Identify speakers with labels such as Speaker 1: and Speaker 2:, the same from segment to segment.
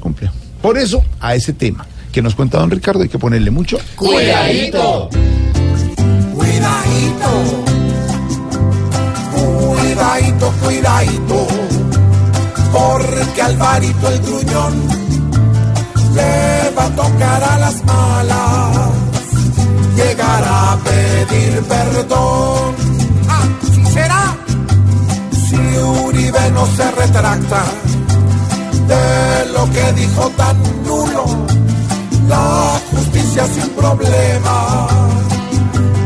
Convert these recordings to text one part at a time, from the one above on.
Speaker 1: Complejo. Por eso, a ese tema que nos cuenta don Ricardo hay que ponerle mucho
Speaker 2: Cuidadito. Cuidadito. Cuidadito, cuidadito. Porque Alvarito el gruñón le va a tocar a las malas. Llegará a pedir perdón. Ah, ¿sí será? Si Uribe no se retracta lo que dijo tan nulo, la justicia sin problema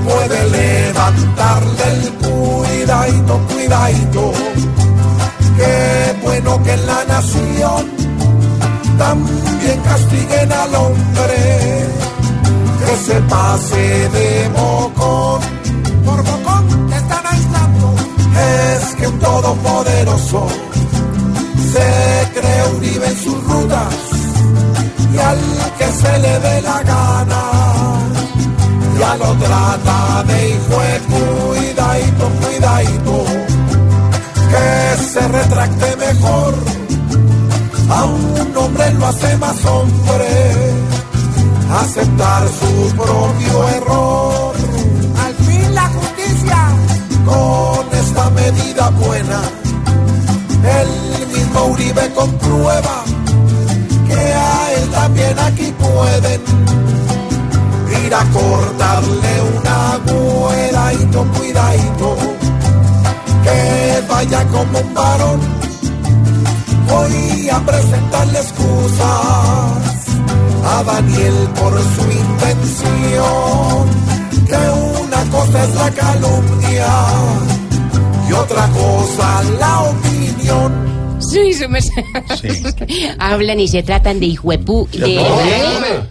Speaker 2: puede levantarle el cuidadito, cuidadito. Qué bueno que en la nación también castiguen al hombre que se pase de bocón. Por bocón te están aislando. Es que un todopoderoso que se le dé la gana. Ya lo trata de hijo de cuidadito, cuidadito, que se retracte mejor, a un hombre lo hace más hombre, aceptar su propio error. Al fin la justicia, con esta medida buena, el mismo Uribe comprueba ir a cortarle una cuidadito, cuidadito, que vaya como un varón. Voy a presentarle excusas a Daniel por su intención, que una cosa es la calumnia y otra cosa la opinión.
Speaker 3: Sí, se me... Hablan y se tratan de hijuepu... De,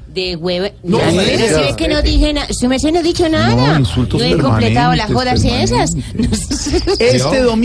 Speaker 3: de hueve... No, pero si es que no dije nada... Su merced no ha dicho nada.
Speaker 1: No,
Speaker 3: No he completado las jodas esas.
Speaker 1: Este domingo